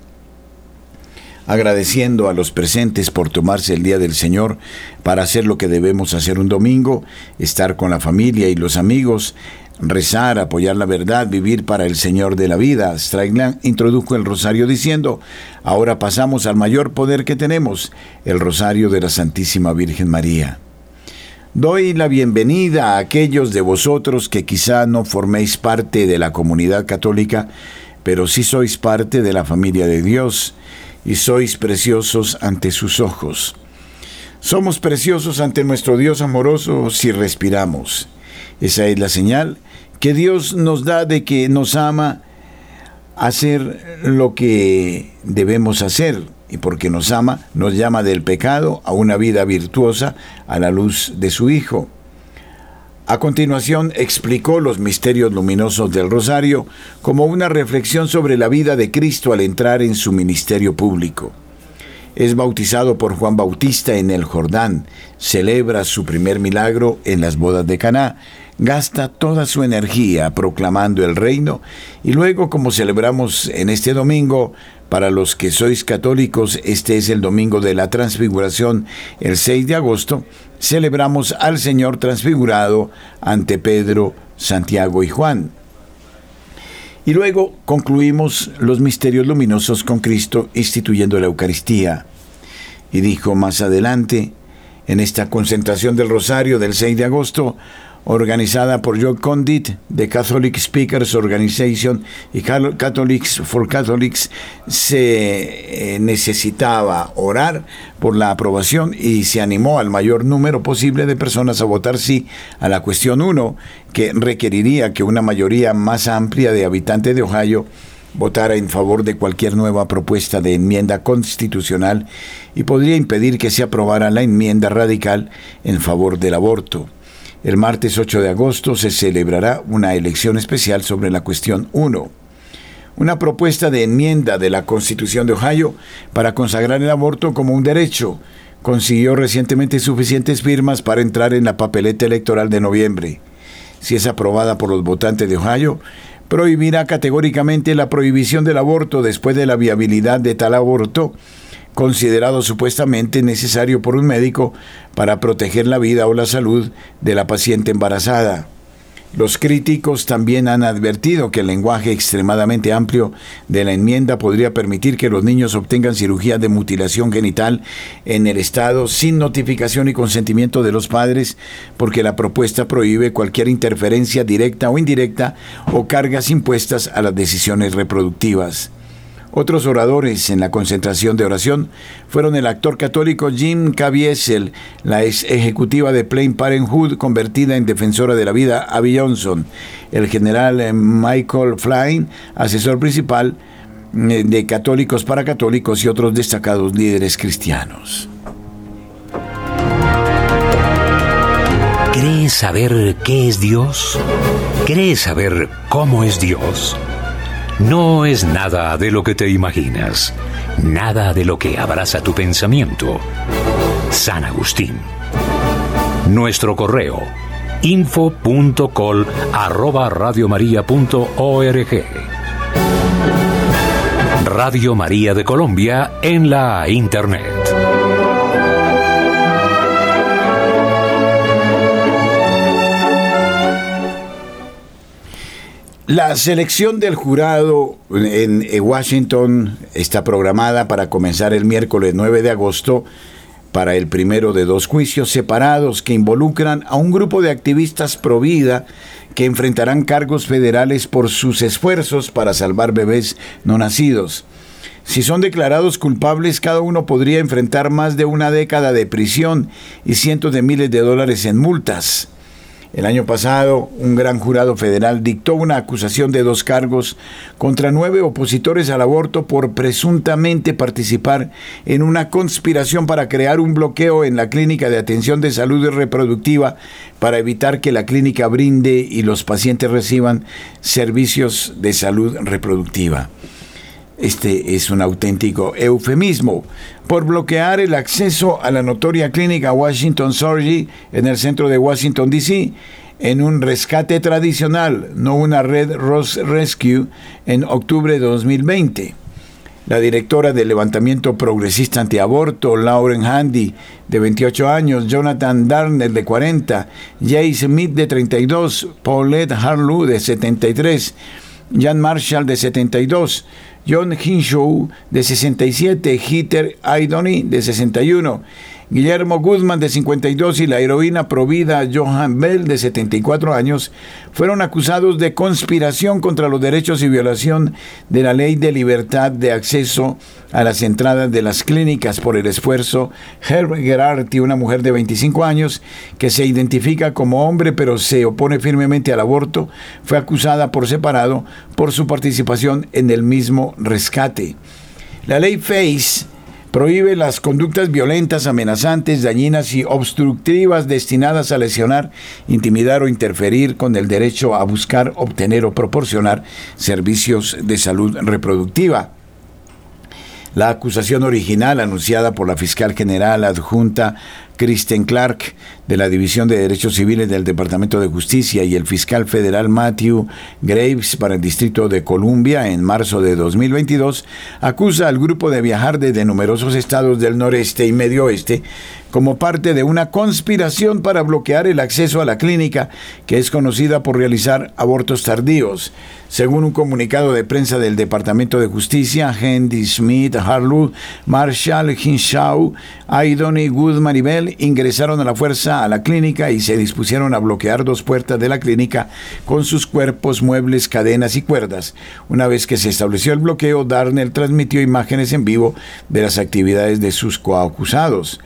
agradeciendo a los presentes por tomarse el día del Señor para hacer lo que debemos hacer un domingo, estar con la familia y los amigos, rezar, apoyar la verdad, vivir para el Señor de la vida. Strickland introdujo el rosario diciendo, ahora pasamos al mayor poder que tenemos, el rosario de la Santísima Virgen María. Doy la bienvenida a aquellos de vosotros que quizá no forméis parte de la comunidad católica, pero sí sois parte de la familia de Dios y sois preciosos ante sus ojos. Somos preciosos ante nuestro Dios amoroso si respiramos. Esa es la señal que Dios nos da de que nos ama hacer lo que debemos hacer y porque nos ama nos llama del pecado a una vida virtuosa a la luz de su Hijo. A continuación explicó los misterios luminosos del rosario como una reflexión sobre la vida de Cristo al entrar en su ministerio público. Es bautizado por Juan Bautista en el Jordán, celebra su primer milagro en las bodas de Caná, gasta toda su energía proclamando el reino y luego como celebramos en este domingo, para los que sois católicos, este es el domingo de la transfiguración, el 6 de agosto, celebramos al Señor transfigurado ante Pedro, Santiago y Juan. Y luego concluimos los misterios luminosos con Cristo instituyendo la Eucaristía. Y dijo más adelante, en esta concentración del Rosario del 6 de agosto, organizada por Joe Condit de Catholic Speakers Organization y Catholics for Catholics, se eh, necesitaba orar por la aprobación y se animó al mayor número posible de personas a votar sí a la cuestión 1, que requeriría que una mayoría más amplia de habitantes de Ohio votara en favor de cualquier nueva propuesta de enmienda constitucional y podría impedir que se aprobara la enmienda radical en favor del aborto. El martes 8 de agosto se celebrará una elección especial sobre la cuestión 1. Una propuesta de enmienda de la Constitución de Ohio para consagrar el aborto como un derecho consiguió recientemente suficientes firmas para entrar en la papeleta electoral de noviembre. Si es aprobada por los votantes de Ohio, prohibirá categóricamente la prohibición del aborto después de la viabilidad de tal aborto considerado supuestamente necesario por un médico para proteger la vida o la salud de la paciente embarazada. Los críticos también han advertido que el lenguaje extremadamente amplio de la enmienda podría permitir que los niños obtengan cirugía de mutilación genital en el Estado sin notificación y consentimiento de los padres, porque la propuesta prohíbe cualquier interferencia directa o indirecta o cargas impuestas a las decisiones reproductivas. Otros oradores en la concentración de oración fueron el actor católico Jim Caviezel, la ex ejecutiva de Planned Parenthood convertida en defensora de la vida Abby Johnson, el general eh, Michael Flynn, asesor principal eh, de Católicos para Católicos y otros destacados líderes cristianos. ¿Crees saber qué es Dios? ¿Crees saber cómo es Dios? No es nada de lo que te imaginas, nada de lo que abraza tu pensamiento. San Agustín. Nuestro correo info.col arroba Radio María de Colombia en la Internet. La selección del jurado en Washington está programada para comenzar el miércoles 9 de agosto para el primero de dos juicios separados que involucran a un grupo de activistas pro vida que enfrentarán cargos federales por sus esfuerzos para salvar bebés no nacidos. Si son declarados culpables, cada uno podría enfrentar más de una década de prisión y cientos de miles de dólares en multas. El año pasado, un gran jurado federal dictó una acusación de dos cargos contra nueve opositores al aborto por presuntamente participar en una conspiración para crear un bloqueo en la clínica de atención de salud reproductiva para evitar que la clínica brinde y los pacientes reciban servicios de salud reproductiva. Este es un auténtico eufemismo por bloquear el acceso a la notoria clínica Washington Surgery en el centro de Washington, D.C., en un rescate tradicional, no una red Ross Rescue, en octubre de 2020. La directora del levantamiento progresista antiaborto, Lauren Handy, de 28 años, Jonathan Darnell, de 40, Jay Smith, de 32, Paulette Harlow, de 73, Jan Marshall, de 72, John Hinshaw de 67, Heather Aidoni de 61, Guillermo Guzmán de 52 y la heroína provida Johan Bell de 74 años fueron acusados de conspiración contra los derechos y violación de la ley de libertad de acceso a las entradas de las clínicas por el esfuerzo. Herb Gerardi, una mujer de 25 años que se identifica como hombre pero se opone firmemente al aborto, fue acusada por separado por su participación en el mismo rescate. La ley FACE prohíbe las conductas violentas, amenazantes, dañinas y obstructivas destinadas a lesionar, intimidar o interferir con el derecho a buscar, obtener o proporcionar servicios de salud reproductiva. La acusación original anunciada por la fiscal general adjunta Kristen Clark de la División de Derechos Civiles del Departamento de Justicia y el fiscal federal Matthew Graves para el Distrito de Columbia en marzo de 2022 acusa al grupo de viajar desde numerosos estados del noreste y medio oeste como parte de una conspiración para bloquear el acceso a la clínica que es conocida por realizar abortos tardíos. Según un comunicado de prensa del Departamento de Justicia, Hendy Smith, Harlow, Marshall, Hinshaw, Aidon y Good Bell ingresaron a la fuerza a la clínica y se dispusieron a bloquear dos puertas de la clínica con sus cuerpos, muebles, cadenas y cuerdas. Una vez que se estableció el bloqueo, Darnell transmitió imágenes en vivo de las actividades de sus coacusados.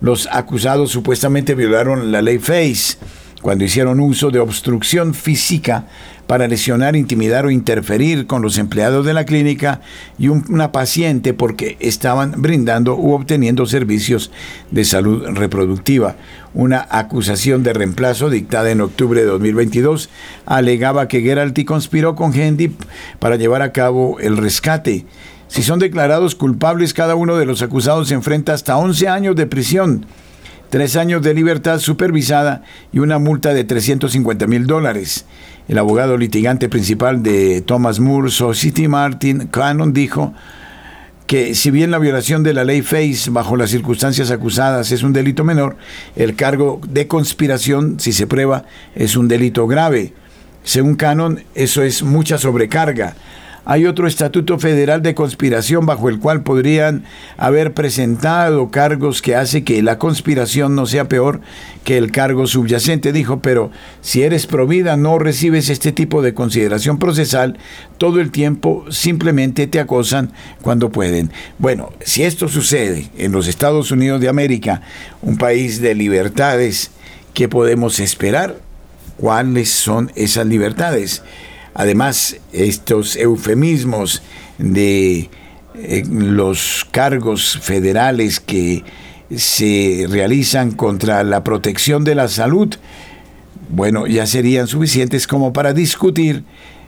Los acusados supuestamente violaron la ley FACE cuando hicieron uso de obstrucción física para lesionar, intimidar o interferir con los empleados de la clínica y una paciente porque estaban brindando u obteniendo servicios de salud reproductiva. Una acusación de reemplazo dictada en octubre de 2022 alegaba que Geralti conspiró con Hendy para llevar a cabo el rescate. Si son declarados culpables, cada uno de los acusados se enfrenta hasta 11 años de prisión, tres años de libertad supervisada y una multa de 350 mil dólares. El abogado litigante principal de Thomas Moore Society, Martin Cannon, dijo que si bien la violación de la ley FACE bajo las circunstancias acusadas es un delito menor, el cargo de conspiración, si se prueba, es un delito grave. Según Canon, eso es mucha sobrecarga hay otro estatuto federal de conspiración bajo el cual podrían haber presentado cargos que hace que la conspiración no sea peor que el cargo subyacente. Dijo, pero si eres provida no recibes este tipo de consideración procesal todo el tiempo, simplemente te acosan cuando pueden. Bueno, si esto sucede en los Estados Unidos de América, un país de libertades, ¿qué podemos esperar? ¿Cuáles son esas libertades? Además, estos eufemismos de eh, los cargos federales que se realizan contra la protección de la salud, bueno, ya serían suficientes como para discutir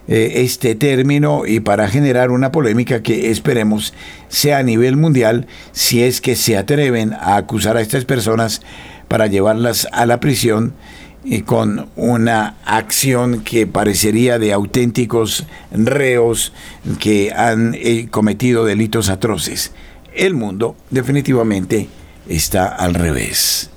eh, este término y para generar una polémica que esperemos sea a nivel mundial si es que se atreven a acusar a estas personas para llevarlas a la prisión y con una acción que parecería de auténticos reos que han eh, cometido delitos atroces. El mundo definitivamente está al revés.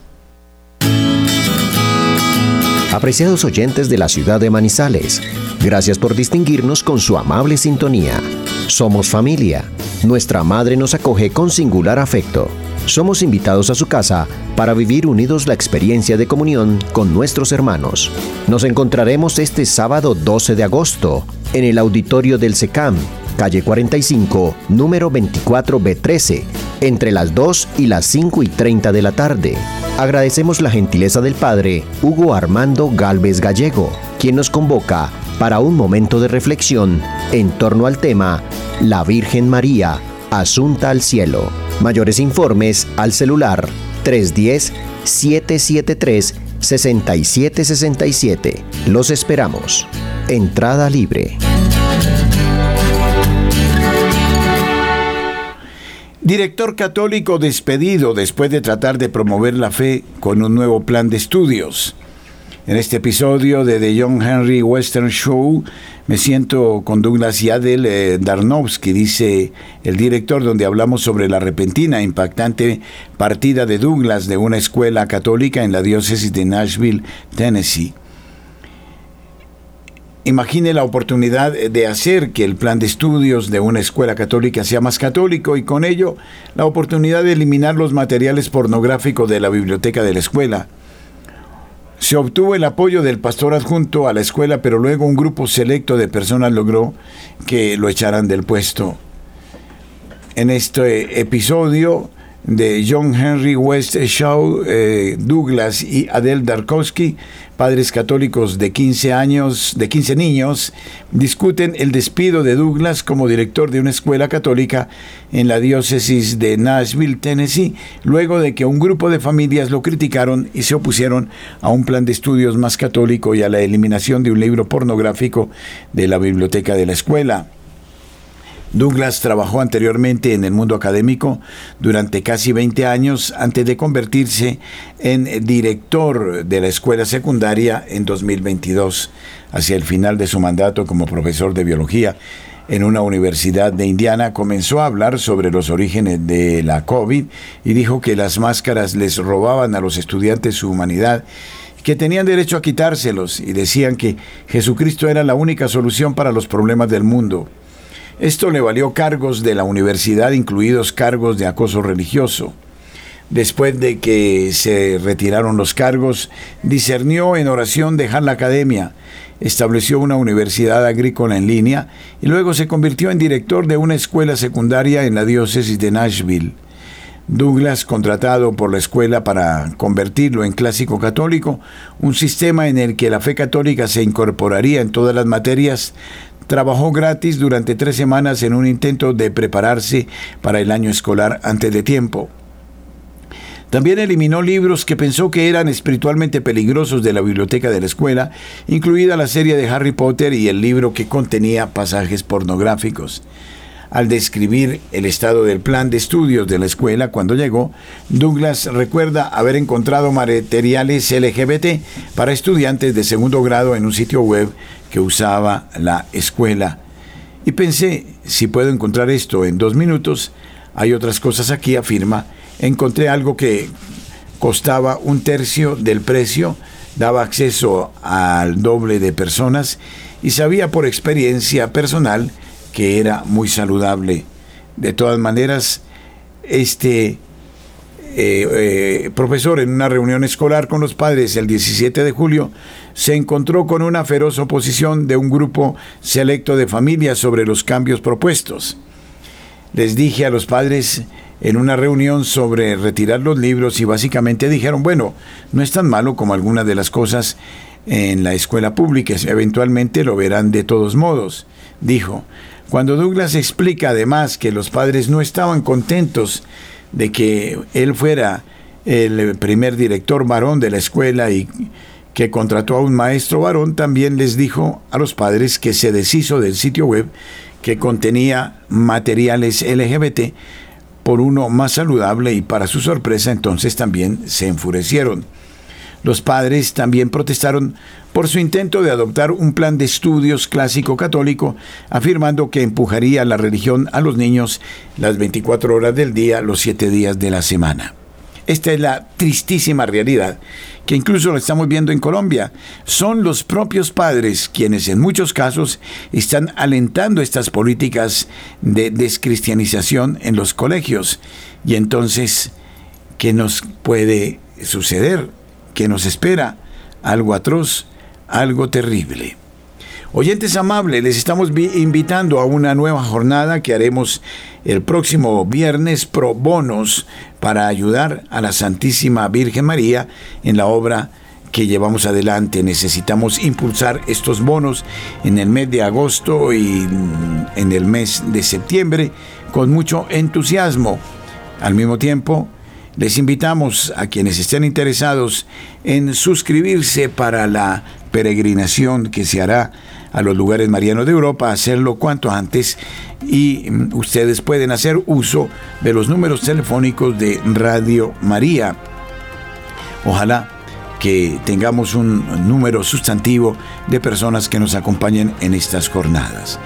Apreciados oyentes de la ciudad de Manizales, gracias por distinguirnos con su amable sintonía. Somos familia. Nuestra madre nos acoge con singular afecto somos invitados a su casa para vivir unidos la experiencia de comunión con nuestros hermanos. Nos encontraremos este sábado 12 de agosto en el auditorio del SECAM, calle 45, número 24B13, entre las 2 y las 5 y 30 de la tarde. Agradecemos la gentileza del Padre Hugo Armando Galvez Gallego, quien nos convoca para un momento de reflexión en torno al tema La Virgen María, Asunta al Cielo. Mayores informes al celular 310-773-6767. Los esperamos. Entrada libre. Director católico despedido después de tratar de promover la fe con un nuevo plan de estudios. En este episodio de The John Henry Western Show me siento con Douglas Yadel eh, Darnowski, dice el director, donde hablamos sobre la repentina, impactante partida de Douglas de una escuela católica en la diócesis de Nashville, Tennessee. Imagine la oportunidad de hacer que el plan de estudios de una escuela católica sea más católico y con ello la oportunidad de eliminar los materiales pornográficos de la biblioteca de la escuela se obtuvo el apoyo del pastor adjunto a la escuela, pero luego un grupo selecto de personas logró que lo echaran del puesto. En este episodio de John Henry West Shaw, eh, Douglas y Adele Darkowski, padres católicos de 15 años, de 15 niños, discuten el despido de Douglas como director de una escuela católica en la diócesis de Nashville, Tennessee, luego de que un grupo de familias lo criticaron y se opusieron a un plan de estudios más católico y a la eliminación de un libro pornográfico de la biblioteca de la escuela. Douglas trabajó anteriormente en el mundo académico durante casi 20 años antes de convertirse en director de la escuela secundaria en 2022, hacia el final de su mandato como profesor de biología en una universidad de Indiana, comenzó a hablar sobre los orígenes de la COVID y dijo que las máscaras les robaban a los estudiantes su humanidad que tenían derecho a quitárselos y decían que Jesucristo era la única solución para los problemas del mundo. Esto le valió cargos de la universidad, incluidos cargos de acoso religioso. Después de que se retiraron los cargos, discernió en oración dejar la academia, estableció una universidad agrícola en línea y luego se convirtió en director de una escuela secundaria en la diócesis de Nashville. Douglas, contratado por la escuela para convertirlo en clásico católico, un sistema en el que la fe católica se incorporaría en todas las materias, Trabajó gratis durante tres semanas en un intento de prepararse para el año escolar antes de tiempo. También eliminó libros que pensó que eran espiritualmente peligrosos de la biblioteca de la escuela, incluida la serie de Harry Potter y el libro que contenía pasajes pornográficos. Al describir el estado del plan de estudios de la escuela cuando llegó, Douglas recuerda haber encontrado materiales LGBT para estudiantes de segundo grado en un sitio web que usaba la escuela. Y pensé, si puedo encontrar esto en dos minutos, hay otras cosas aquí, afirma, encontré algo que costaba un tercio del precio daba acceso al doble de personas y sabía por experiencia personal que era muy saludable. De todas maneras, este eh, eh, profesor en una reunión escolar con los padres el 17 de julio se encontró con una feroz oposición de un grupo selecto de familias sobre los cambios propuestos. Les dije a los padres en una reunión sobre retirar los libros y básicamente dijeron, bueno, no es tan malo como algunas de las cosas en la escuela pública, eventualmente lo verán de todos modos, dijo. Cuando Douglas explica además que los padres no estaban contentos de que él fuera el primer director varón de la escuela y que contrató a un maestro varón, también les dijo a los padres que se deshizo del sitio web que contenía materiales LGBT por uno más saludable y para su sorpresa entonces también se enfurecieron. Los padres también protestaron por su intento de adoptar un plan de estudios clásico católico, afirmando que empujaría la religión a los niños las 24 horas del día, los 7 días de la semana. Esta es la tristísima realidad que incluso lo estamos viendo en Colombia. Son los propios padres quienes en muchos casos están alentando estas políticas de descristianización en los colegios. Y entonces, ¿qué nos puede suceder? que nos espera algo atroz, algo terrible. Oyentes amables, les estamos invitando a una nueva jornada que haremos el próximo viernes pro bonos para ayudar a la Santísima Virgen María en la obra que llevamos adelante. Necesitamos impulsar estos bonos en el mes de agosto y en el mes de septiembre con mucho entusiasmo. Al mismo tiempo, les invitamos a quienes estén interesados en suscribirse para la peregrinación que se hará a los lugares marianos de Europa, hacerlo cuanto antes y mm, ustedes pueden hacer uso de los números telefónicos de Radio María. Ojalá que tengamos un número sustantivo de personas que nos acompañen en estas jornadas.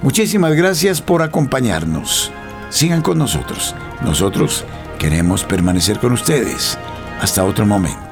Muchísimas gracias por acompañarnos. Sigan con nosotros. Nosotros Queremos permanecer con ustedes. Hasta otro momento.